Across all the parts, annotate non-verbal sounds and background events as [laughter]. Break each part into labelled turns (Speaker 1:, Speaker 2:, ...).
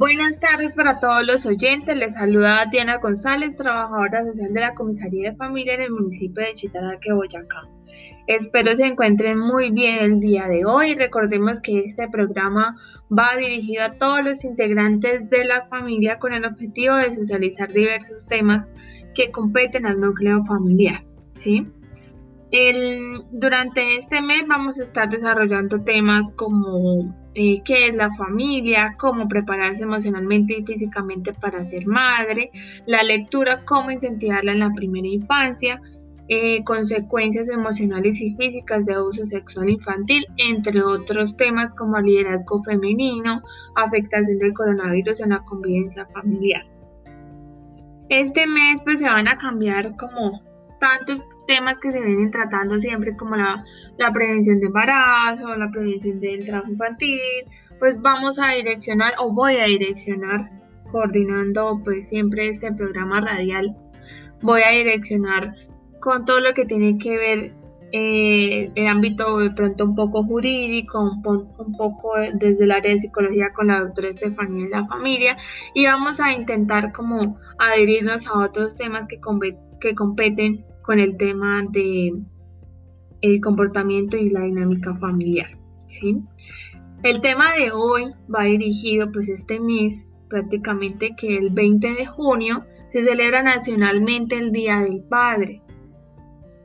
Speaker 1: Buenas tardes para todos los oyentes. Les saluda Diana González, trabajadora social de la Comisaría de Familia en el municipio de Chitaraque, Boyacá. Espero se encuentren muy bien el día de hoy. Recordemos que este programa va dirigido a todos los integrantes de la familia con el objetivo de socializar diversos temas que competen al núcleo familiar. ¿sí? Durante este mes vamos a estar desarrollando temas como eh, qué es la familia, cómo prepararse emocionalmente y físicamente para ser madre, la lectura, cómo incentivarla en la primera infancia, eh, consecuencias emocionales y físicas de abuso sexual infantil, entre otros temas como liderazgo femenino, afectación del coronavirus en la convivencia familiar. Este mes pues se van a cambiar como tantos temas que se vienen tratando siempre como la, la prevención de embarazo, la prevención del trabajo infantil, pues vamos a direccionar o voy a direccionar coordinando pues siempre este programa radial, voy a direccionar con todo lo que tiene que ver eh, el ámbito de pronto un poco jurídico, un, un, poco desde el área de psicología con la doctora Estefanía y la familia y vamos a intentar como adherirnos a otros temas que, que competen con el tema de el comportamiento y la dinámica familiar. ¿sí? El tema de hoy va dirigido pues este mes prácticamente que el 20 de junio se celebra nacionalmente el Día del Padre.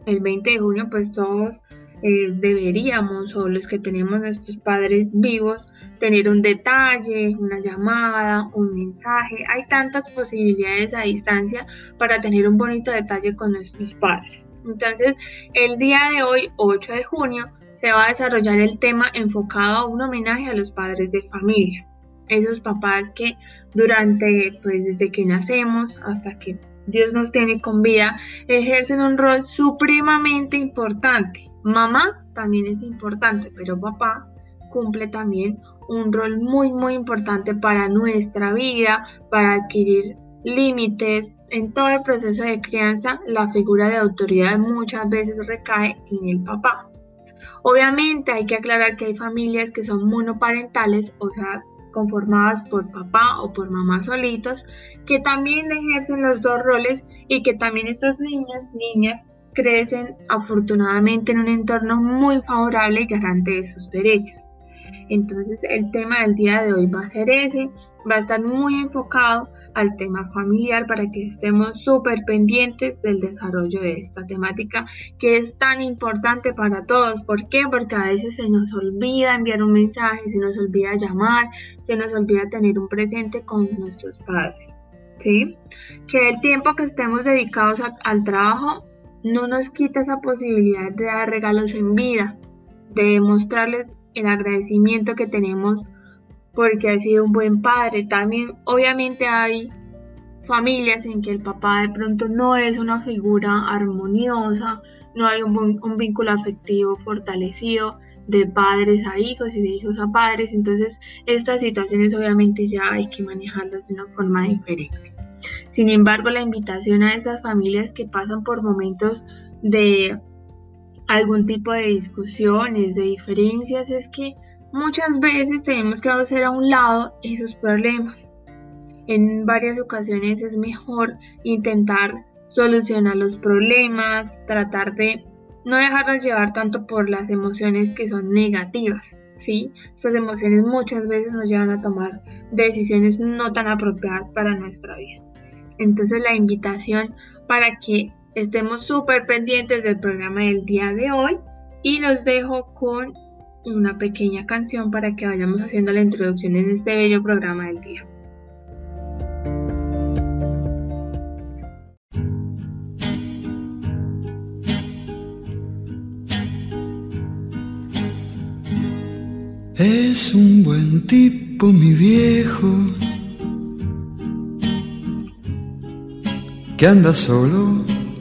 Speaker 1: El 20 de junio pues todos eh, deberíamos o los que tenemos nuestros padres vivos tener un detalle, una llamada, un mensaje. Hay tantas posibilidades a distancia para tener un bonito detalle con nuestros padres. Entonces, el día de hoy, 8 de junio, se va a desarrollar el tema enfocado a un homenaje a los padres de familia. Esos papás que durante, pues desde que nacemos hasta que Dios nos tiene con vida, ejercen un rol supremamente importante. Mamá también es importante, pero papá cumple también un rol muy muy importante para nuestra vida, para adquirir límites. En todo el proceso de crianza, la figura de autoridad muchas veces recae en el papá. Obviamente hay que aclarar que hay familias que son monoparentales, o sea, conformadas por papá o por mamá solitos, que también ejercen los dos roles y que también estos niños, niñas, crecen afortunadamente en un entorno muy favorable y garante de sus derechos. Entonces el tema del día de hoy va a ser ese, va a estar muy enfocado al tema familiar para que estemos súper pendientes del desarrollo de esta temática que es tan importante para todos. ¿Por qué? Porque a veces se nos olvida enviar un mensaje, se nos olvida llamar, se nos olvida tener un presente con nuestros padres. ¿Sí? Que el tiempo que estemos dedicados al trabajo no nos quita esa posibilidad de dar regalos en vida, de mostrarles el agradecimiento que tenemos porque ha sido un buen padre. También obviamente hay familias en que el papá de pronto no es una figura armoniosa, no hay un, vínculo afectivo fortalecido de padres a hijos y de hijos a padres, entonces estas situaciones obviamente ya hay que manejarlas de una forma diferente. Sin embargo, la invitación a estas familias que pasan por momentos de algún tipo de discusiones, de diferencias, es que muchas veces tenemos que hacer a un lado esos problemas. En varias ocasiones es mejor intentar solucionar los problemas, tratar de no dejarnos llevar tanto por las emociones que son negativas. ¿sí? Estas emociones muchas veces nos llevan a tomar decisiones no tan apropiadas para nuestra vida. Entonces la invitación para que Estemos súper pendientes del programa del día de hoy y los dejo con una pequeña canción para que vayamos haciendo la introducción en este bello programa del día.
Speaker 2: Es un buen tipo, mi viejo, que anda solo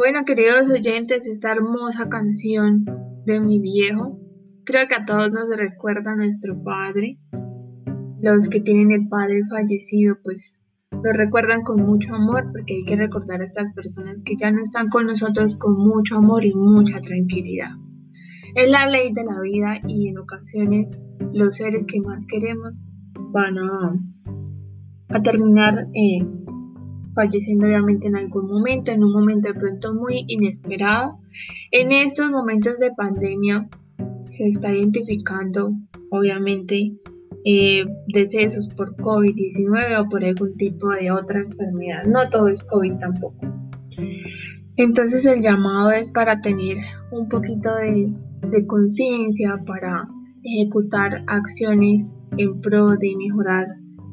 Speaker 1: Bueno, queridos oyentes, esta hermosa canción de mi viejo, creo que a todos nos recuerda a nuestro padre. Los que tienen el padre fallecido, pues lo recuerdan con mucho amor porque hay que recordar a estas personas que ya no están con nosotros con mucho amor y mucha tranquilidad. Es la ley de la vida y en ocasiones los seres que más queremos van a, terminar eh, falleciendo obviamente en algún momento, en un momento de pronto muy inesperado. En estos momentos de pandemia se está identificando obviamente eh, decesos por COVID-19 o por algún tipo de otra enfermedad. No todo es COVID tampoco. Entonces el llamado es para tener un poquito de, conciencia, para ejecutar acciones en pro de mejorar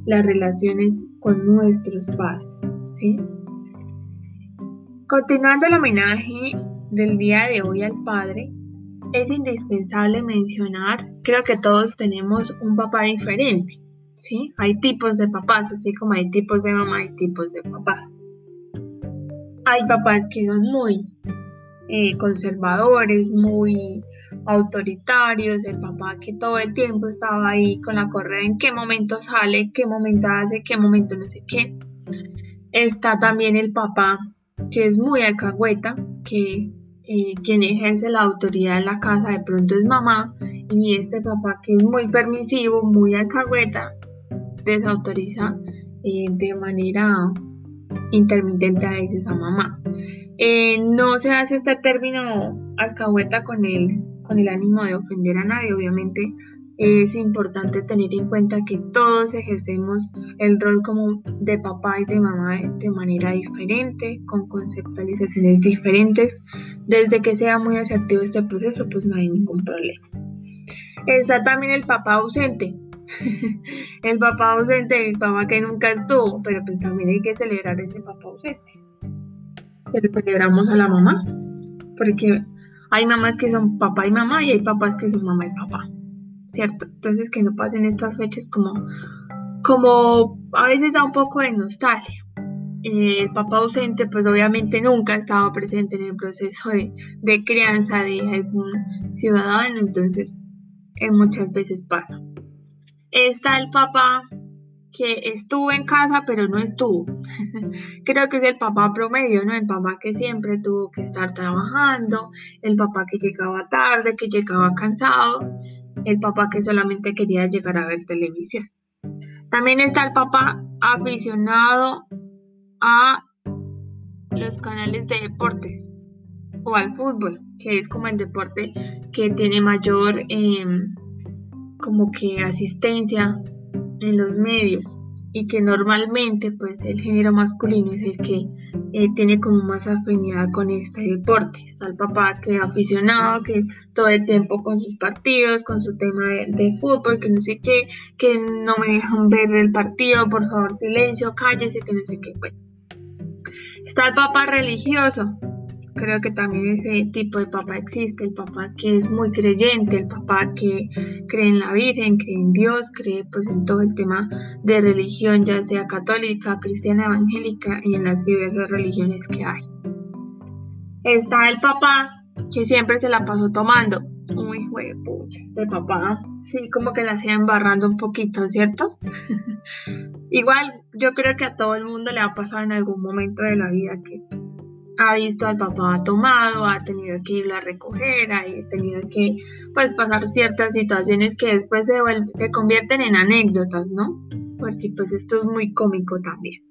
Speaker 1: las relaciones con nuestros padres. Continuando el homenaje del día de hoy al padre, es indispensable mencionar, creo que todos tenemos un papá diferente, ¿sí? Hay tipos de papás, así como hay tipos de mamá, hay tipos de papás. Hay papás que son muy eh, conservadores, muy autoritarios, el papá que todo el tiempo estaba ahí con la correa en qué momento sale, qué momento hace, qué momento no sé qué. Está también el papá que es muy alcahueta, que eh, quien ejerce la autoridad en la casa de pronto es mamá y este papá que es muy permisivo, muy alcahueta, desautoriza eh, de manera intermitente a veces a mamá. Eh, no se hace este término alcahueta con el, con el ánimo de ofender a nadie, obviamente es importante tener en cuenta que todos ejercemos el rol como de papá y de mamá de manera diferente, con conceptualizaciones diferentes. Desde que sea muy asertivo este proceso, pues no hay ningún problema. Está también el papá ausente. [laughs] el papá ausente, el papá que nunca estuvo, pero pues también hay que celebrar ese papá ausente. celebramos a la mamá, porque hay mamás que son papá y mamá y hay papás que son mamá y papá, ¿cierto? Entonces que no pasen estas fechas como, como a veces da un poco de nostalgia. Eh, el papá ausente pues obviamente nunca estaba presente en el proceso de, de crianza de algún ciudadano, entonces eh, muchas veces pasa. Está el papá que estuvo en casa pero no estuvo. [laughs] Creo que es el papá promedio, ¿no? El papá que siempre tuvo que estar trabajando, el papá que llegaba tarde, que llegaba cansado, el papá que solamente quería llegar a ver televisión. También está el papá aficionado a los canales de deportes o al fútbol, que es como el deporte que tiene mayor em, como que asistencia en los medios y que normalmente pues el género masculino es el que eh, tiene como más afinidad con este deporte. Está el papá que aficionado, que todo el tiempo con sus partidos, con su tema de, fútbol, que no sé qué, que no me dejan ver el partido, por favor silencio, cállese, que no sé qué. Bueno. Está el papá religioso, creo que también ese tipo de papá existe, el papá que es muy creyente, el papá que cree en la Virgen, cree en Dios, cree pues en todo el tema de religión, ya sea católica, cristiana, evangélica y en las diversas religiones que hay. Está el papá que siempre se la pasó tomando. Uy, güey, pucha, este papá sí como que la hacía embarrando un poquito, ¿cierto? [laughs] Igual yo creo que a todo el mundo le ha pasado en algún momento de la vida que pues, ha visto al papá tomado, ha tenido que irlo a recoger, ha tenido que pues pasar ciertas situaciones que después se, se convierten en anécdotas, ¿no? Porque pues esto es muy cómico también.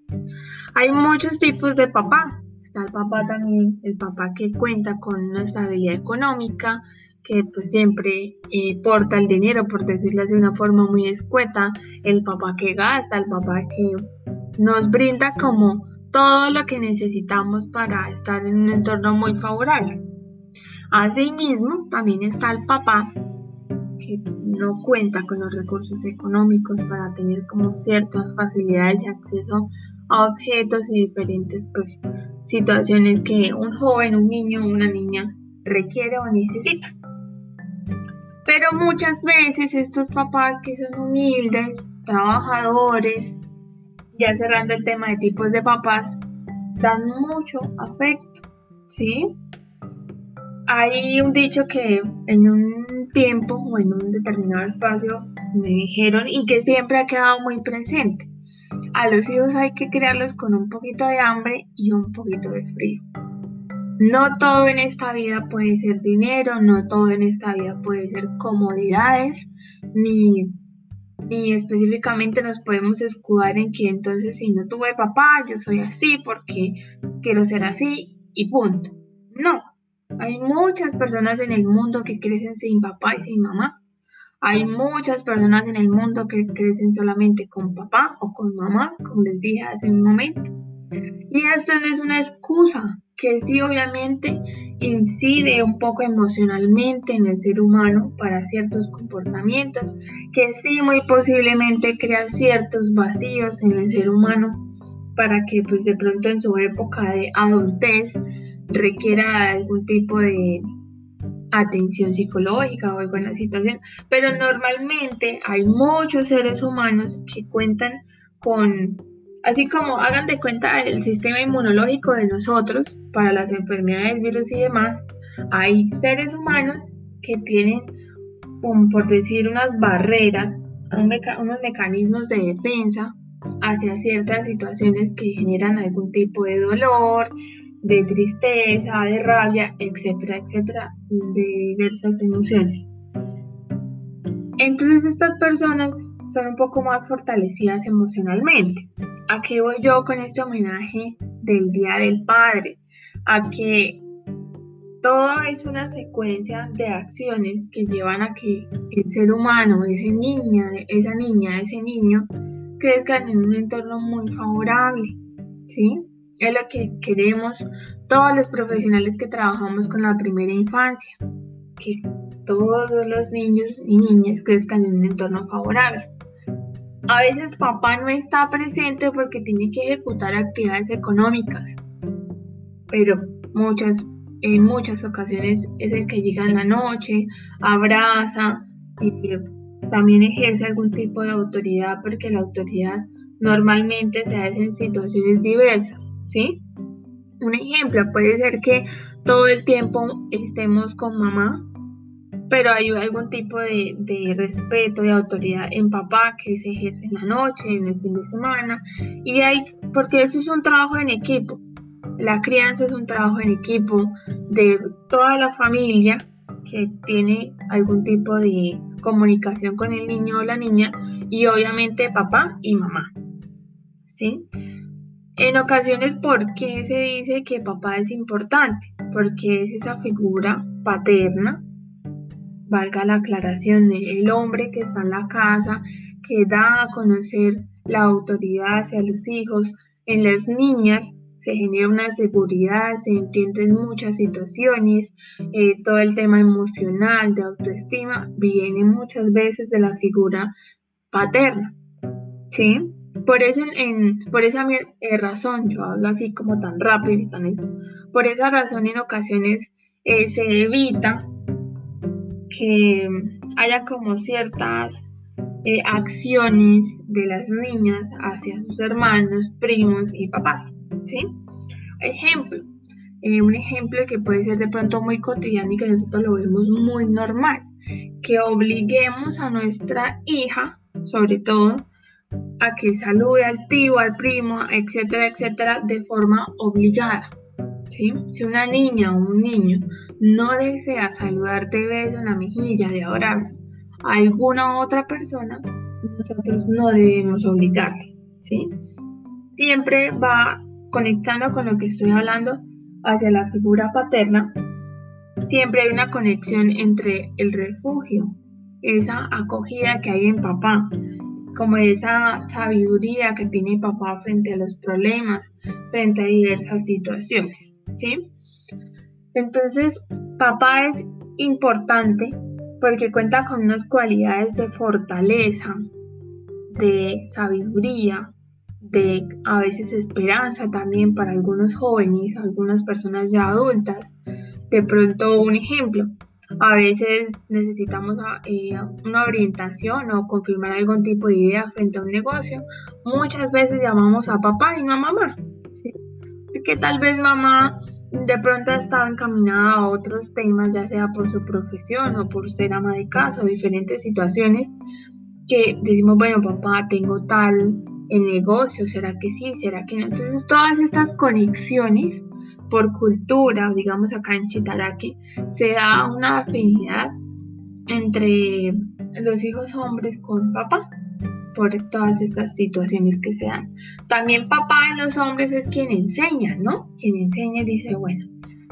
Speaker 1: Hay muchos tipos de papá. Está el papá también, el papá que cuenta con una estabilidad económica, que pues siempre eh, porta el dinero, por decirlo de una forma muy escueta, el papá que gasta, el papá que nos brinda como todo lo que necesitamos para estar en un entorno muy favorable. Asimismo, también está el papá que no cuenta con los recursos económicos para tener como ciertas facilidades y acceso a objetos y diferentes pues, situaciones que un joven, un niño una niña requiere o necesita. Pero muchas veces estos papás que son humildes, trabajadores, ya cerrando el tema de tipos de papás, dan mucho afecto, ¿sí? Hay un dicho que en un tiempo o en un determinado espacio me dijeron y que siempre ha quedado muy presente. A los hijos hay que criarlos con un poquito de hambre y un poquito de frío. No todo en esta vida puede ser dinero, no todo en esta vida puede ser comodidades, ni ni específicamente nos podemos escudar en que entonces si no tuve papá, yo soy así porque quiero ser así y punto. No, hay muchas personas en el mundo que crecen sin papá y sin mamá. Hay muchas personas en el mundo que crecen solamente con papá o con mamá, como les dije hace un momento. Y esto no es una excusa, que sí obviamente incide un poco emocionalmente en el ser humano para ciertos comportamientos, que sí muy posiblemente crea ciertos vacíos en el ser humano para que pues de pronto en su época de adultez requiera algún tipo de atención psicológica o alguna situación, pero normalmente hay muchos seres humanos que cuentan con Así como hagan de cuenta el sistema inmunológico de nosotros para las enfermedades, virus y demás, hay seres humanos que tienen, por decir, unas barreras, unos mecanismos de defensa hacia ciertas situaciones que generan algún tipo de dolor, de tristeza, de rabia, etcétera, etcétera, de diversas emociones. Entonces estas personas son un poco más fortalecidas emocionalmente. ¿A qué voy yo con este homenaje del Día del Padre? A que todo es una secuencia de acciones que llevan a que el ser humano, ese niña, esa niña, ese niño, crezcan en un entorno muy favorable, ¿sí? Es lo que queremos todos los profesionales que trabajamos con la primera infancia, que todos los niños y niñas crezcan en un entorno favorable. A veces papá no está presente porque tiene que ejecutar actividades económicas. Pero muchas, en muchas ocasiones es el que llega en la noche, abraza y también ejerce algún tipo de autoridad porque la autoridad normalmente se hace en situaciones diversas, ¿sí? Un ejemplo puede ser que todo el tiempo estemos con mamá, pero hay algún tipo de, de, respeto y autoridad en papá que se ejerce en la noche, en el fin de semana, y hay, porque eso es un trabajo en equipo. La crianza es un trabajo en equipo de toda la familia que tiene algún tipo de comunicación con el niño o la niña y obviamente papá y mamá. ¿Sí? En ocasiones, ¿por qué se dice que papá es importante? Porque es esa figura paterna, valga la aclaración, del hombre que está en la casa, que da a conocer la autoridad hacia los hijos. En las niñas se genera una seguridad, se entienden muchas situaciones, eh, todo el tema emocional, de autoestima, viene muchas veces de la figura paterna, ¿sí? Por, eso en, por esa eh, razón, yo hablo así como tan rápido y tan esto, por esa razón en ocasiones eh, se evita que haya como ciertas acciones de las niñas hacia sus hermanos, primos y papás. ¿Sí? Ejemplo, eh, un ejemplo que puede ser de pronto muy cotidiano y que nosotros lo vemos muy normal, que obliguemos a nuestra hija, sobre todo, a que salude al tío, al primo, etcétera, etcétera, de forma obligada. ¿sí? Si una niña o un niño no desea saludar de beso en la mejilla, de abrazo, a alguna otra persona, nosotros no debemos obligarles. ¿sí? Siempre va conectando con lo que estoy hablando hacia la figura paterna, siempre hay una conexión entre el refugio, esa acogida que hay en papá, como esa sabiduría que tiene papá frente a los problemas, frente a diversas situaciones, ¿sí? Entonces, papá es importante porque cuenta con unas cualidades de fortaleza, de sabiduría, de a veces esperanza también para algunos jóvenes, algunas personas ya adultas. De pronto un ejemplo, a veces necesitamos ah, eh, una orientación o confirmar algún tipo de idea frente a un negocio. Muchas veces llamamos a papá y no a mamá. Que tal vez mamá de pronto estaba encaminada a otros temas, ya sea por su profesión o por ser ama de casa o diferentes situaciones que decimos, bueno, papá, tengo tal en negocio, ¿será que sí? ¿Será que no? Entonces todas estas conexiones por cultura, digamos acá en Chitaraki, se da una afinidad entre los hijos hombres con papá por todas estas situaciones que se dan. También papá en los hombres es quien enseña, ¿no? Quien enseña y dice, bueno,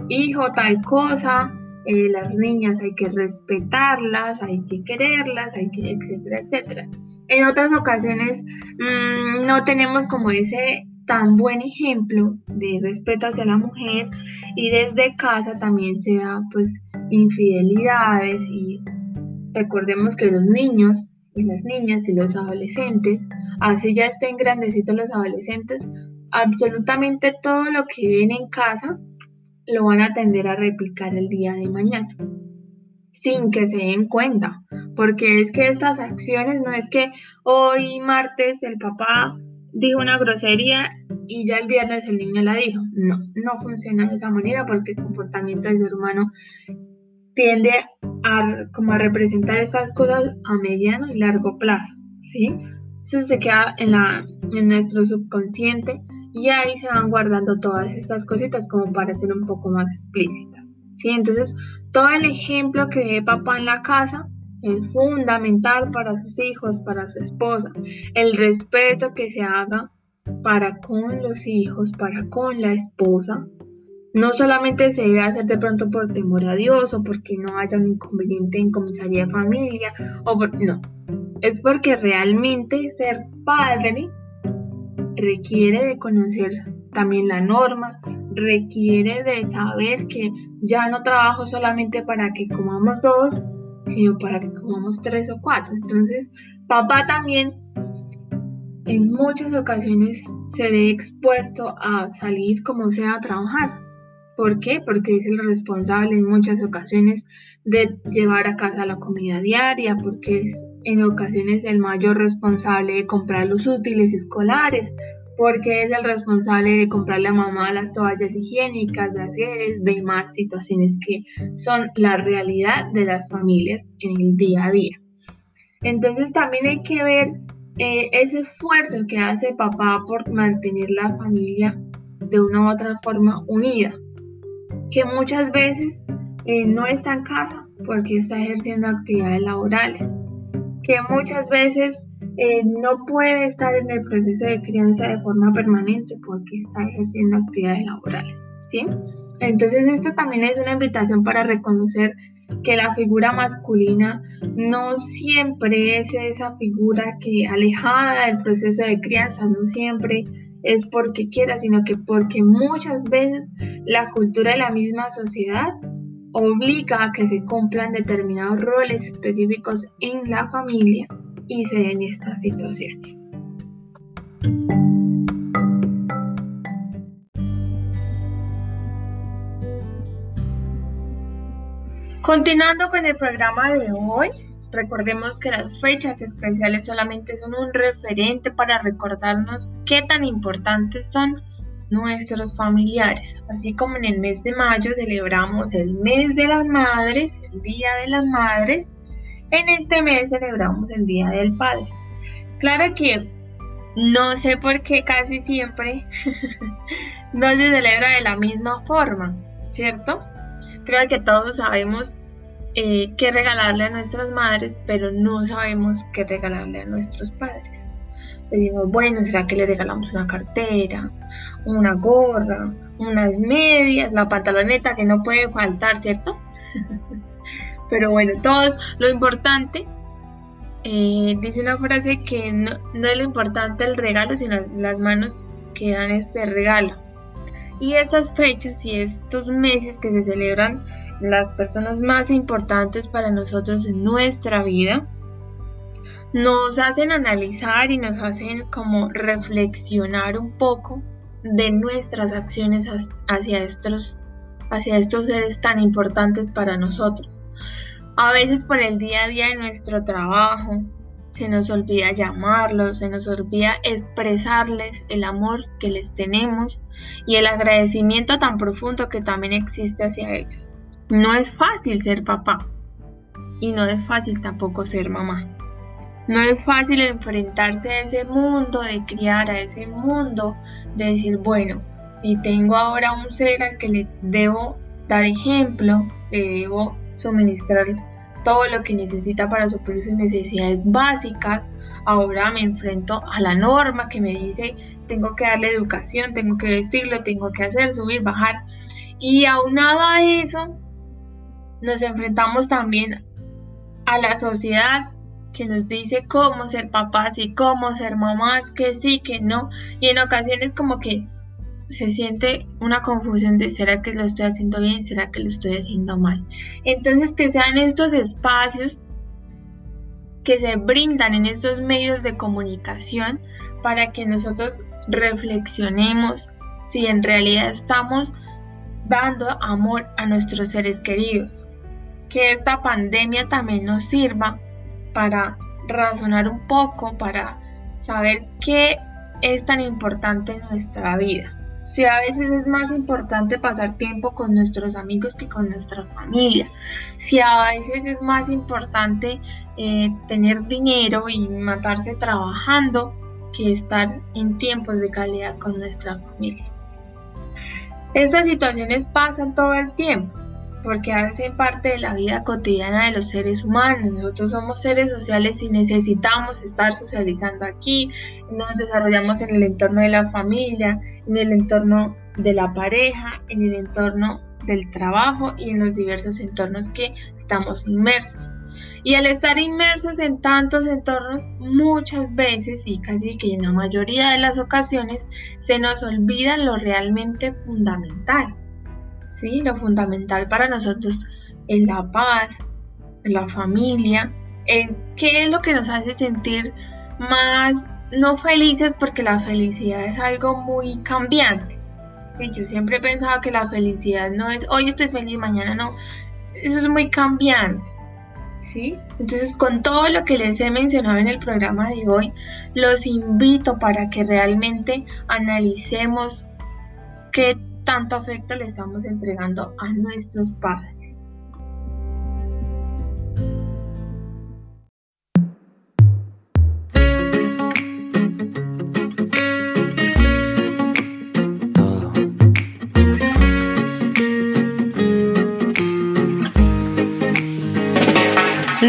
Speaker 1: hijo, tal cosa, eh, las niñas hay que respetarlas, hay que quererlas, hay que, etcétera, etcétera. En otras ocasiones mm, no tenemos como ese tan buen ejemplo de respeto hacia la mujer y desde casa también se da pues infidelidades y recordemos que los niños y las niñas y los adolescentes, así ya estén grandecitos los adolescentes, absolutamente todo lo que ven en casa lo van a tender a replicar el día de mañana sin que se den cuenta, porque es que estas acciones no es que hoy martes el papá dijo una grosería y ya el viernes el niño la dijo. No, no funciona de esa manera porque el comportamiento del ser humano tiende a, como a representar estas cosas a mediano y largo plazo, ¿sí? Eso se queda en, la, en nuestro subconsciente y ahí se van guardando todas estas cositas como para ser un poco más explícitas. ¿Sí? Entonces, todo el ejemplo que dé papá en la casa es fundamental para sus hijos, para su esposa. El respeto que se haga para con los hijos, para con la esposa. No solamente se debe hacer de pronto por temor a Dios o porque no haya un inconveniente en comisaría de familia, o no. Es porque realmente ser padre requiere de conocer también la norma, requiere de saber que ya no trabajo solamente para que comamos dos, sino para que comamos tres o cuatro. Entonces, papá también en muchas ocasiones se ve expuesto a salir como sea a trabajar. ¿Por qué? Porque es el responsable en muchas ocasiones de llevar a casa la comida diaria, porque es en ocasiones el mayor responsable de comprar los útiles escolares, porque es el responsable de comprarle a mamá las toallas higiénicas, de hacer demás situaciones que son la realidad de las familias en el día a día. Entonces también hay que ver eh, ese esfuerzo que hace papá por mantener la familia de una u otra forma unida, que muchas veces eh, no está en casa porque está ejerciendo actividades laborales, que muchas veces eh, no puede estar en el proceso de crianza de forma permanente porque está ejerciendo actividades laborales, ¿sí? Entonces esto también es una invitación para reconocer que la figura masculina no siempre es esa figura que alejada del proceso de crianza, no siempre es porque quiera, sino que porque muchas veces la cultura de la misma sociedad obliga a que se cumplan determinados roles específicos en la familia y se den estas situaciones. Continuando con el programa de hoy, recordemos que las fechas especiales solamente son un referente para recordarnos qué tan importantes son nuestros familiares. Así como en el mes de mayo celebramos el mes de las madres, el Día de las Madres, en este mes celebramos el Día del Padre. Claro que no sé por qué casi siempre [laughs] no se celebra de la misma forma, ¿cierto? Creo que todos sabemos eh, qué regalarle a nuestras madres, pero no sabemos qué regalarle a nuestros padres. Decimos, bueno, ¿será que le regalamos una cartera, una gorra, unas medias, la pantaloneta que no puede faltar, ¿cierto? [laughs] Pero bueno, todos, lo importante, eh, dice una frase que no, no es lo importante el regalo, sino las manos que dan este regalo. Y estas fechas y estos meses que se celebran las personas más importantes para nosotros en nuestra vida, nos hacen analizar y nos hacen como reflexionar un poco de nuestras acciones hacia estos, hacia estos seres tan importantes para nosotros. A veces por el día a día de nuestro trabajo se nos olvida llamarlos, se nos olvida expresarles el amor que les tenemos y el agradecimiento tan profundo que también existe hacia ellos. No es fácil ser papá y no es fácil tampoco ser mamá. No es fácil enfrentarse a ese mundo de criar, a ese mundo de decir, bueno, y tengo ahora un ser al que le debo dar ejemplo, le debo suministrar todo lo que necesita para suplir sus necesidades básicas. Ahora me enfrento a la norma que me dice tengo que darle educación, tengo que vestirlo, tengo que hacer, subir, bajar. Y aunado a eso, nos enfrentamos también a la sociedad que nos dice cómo ser papás y cómo ser mamás, que sí, que no. Y en ocasiones como que se siente una confusión de ¿será que lo estoy haciendo bien? ¿Será que lo estoy haciendo mal? Entonces que sean estos espacios que se brindan en estos medios de comunicación para que nosotros reflexionemos si en realidad estamos dando amor a nuestros seres queridos. Que esta pandemia también nos sirva para razonar un poco, para saber qué es tan importante en nuestra vida. Si a veces es más importante pasar tiempo con nuestros amigos que con nuestra familia. Si a veces es más importante eh, tener dinero y matarse trabajando que estar en tiempos de calidad con nuestra familia. Estas situaciones pasan todo el tiempo porque hacen parte de la vida cotidiana de los seres humanos. Nosotros somos seres sociales y necesitamos estar socializando aquí, nos desarrollamos en el entorno de la familia, en el entorno de la pareja, en el entorno del trabajo y en los diversos entornos que estamos inmersos. Y al estar inmersos en tantos entornos, muchas veces y casi que en la mayoría de las ocasiones, se nos olvida lo realmente fundamental ¿sí? Lo fundamental para nosotros es la paz, la familia, qué es lo que nos hace sentir más no felices porque la felicidad es algo muy cambiante. yo siempre he pensado que la felicidad no es hoy estoy feliz, mañana no. Eso es muy cambiante. ¿Sí? Entonces, con todo lo que les he mencionado en el programa de hoy, los invito para que realmente analicemos qué tanto afecto le estamos entregando a nuestros padres.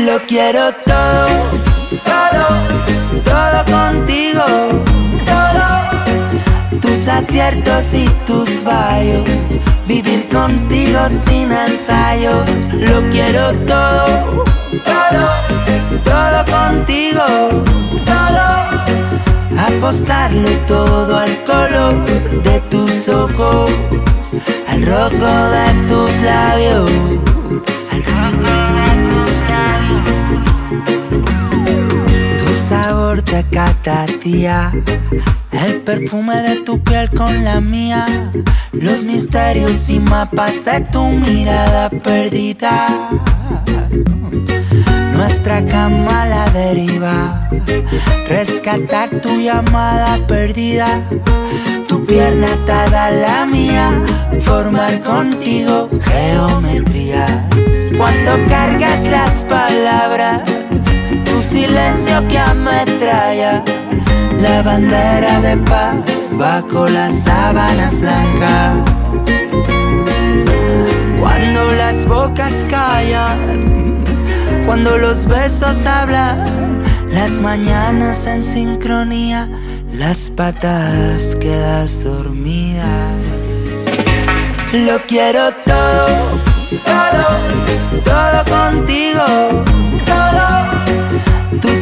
Speaker 3: Lo quiero todo, todo, todo contigo, todo. Tus aciertos y tus fallos, vivir contigo sin ensayos. Lo quiero todo, todo, todo contigo, todo. Apostarlo todo al color de tus ojos, al rojo de tus labios. Al rojo de cada el perfume de tu piel con la mía, los misterios y mapas de tu mirada perdida. Nuestra cama a la deriva, rescatar tu llamada perdida, tu pierna atada a la mía, formar contigo geometrías. Cuando cargas las palabras silencio que ametralla la bandera de paz bajo las sábanas blancas. Cuando las bocas callan, cuando los besos hablan, las mañanas en sincronía, las patas quedas dormida. Lo quiero todo, todo, todo contigo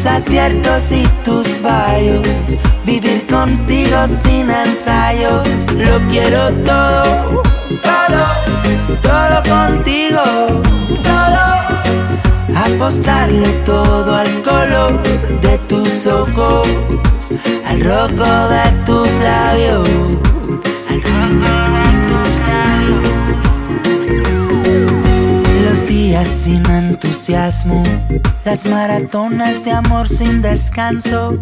Speaker 3: aciertos y tus fallos. Vivir contigo sin ensayos. Lo quiero todo, todo, todo contigo, todo. Apostarlo todo al color de tus ojos, al rojo de tus labios. Al rojo sin entusiasmo, las maratonas de amor sin descanso,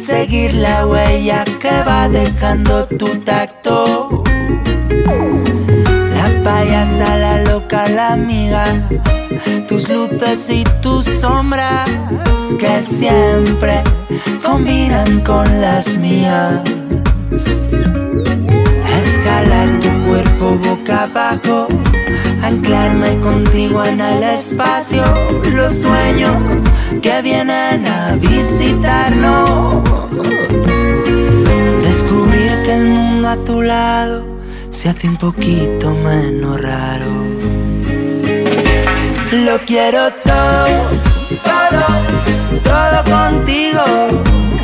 Speaker 3: seguir la huella que va dejando tu tacto. La payasa, la loca, la amiga, tus luces y tus sombras que siempre combinan con las mías. Escalar tu cuerpo boca abajo anclarme contigo en el espacio, los sueños que vienen a visitarnos, descubrir que el mundo a tu lado se hace un poquito menos raro. Lo quiero todo, todo, todo contigo,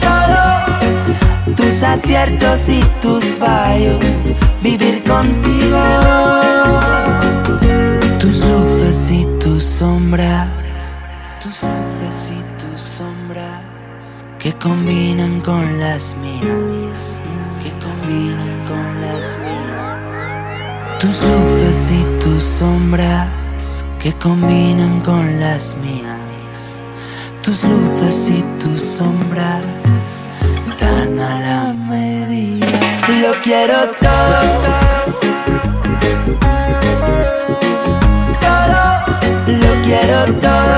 Speaker 3: todo, tus aciertos y tus fallos, vivir contigo y tus sombras, tus luces y tus sombras, que combinan con las mías, que combinan con las mías. Tus luces y tus sombras, que combinan con las mías. Tus luces y tus sombras, dan a la medida. Lo quiero todo quiero todo. Todo.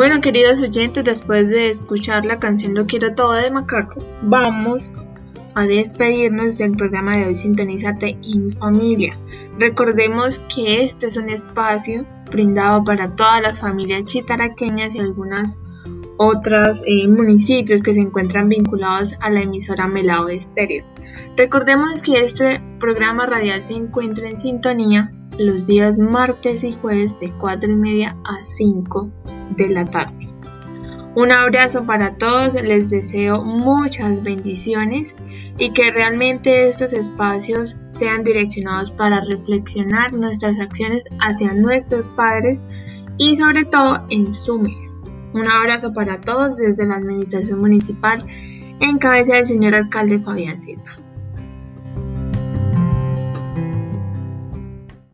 Speaker 1: Bueno, queridos oyentes, después de escuchar la canción Lo quiero todo de Macaco, vamos a despedirnos del programa de hoy Sintonízate en familia. Recordemos que este es un espacio brindado para todas las familias chitaraqueñas y algunas otros eh, municipios que se encuentran vinculados a la emisora Melao Estéreo. Recordemos que este programa radial se encuentra en sintonía los días martes y jueves de 4 y media a 5 de la tarde. Un abrazo para todos, les deseo muchas bendiciones y que realmente estos espacios sean direccionados para reflexionar nuestras acciones hacia nuestros padres y sobre todo en su mes. Un abrazo para todos desde la Administración Municipal en cabeza del señor alcalde Fabián Silva.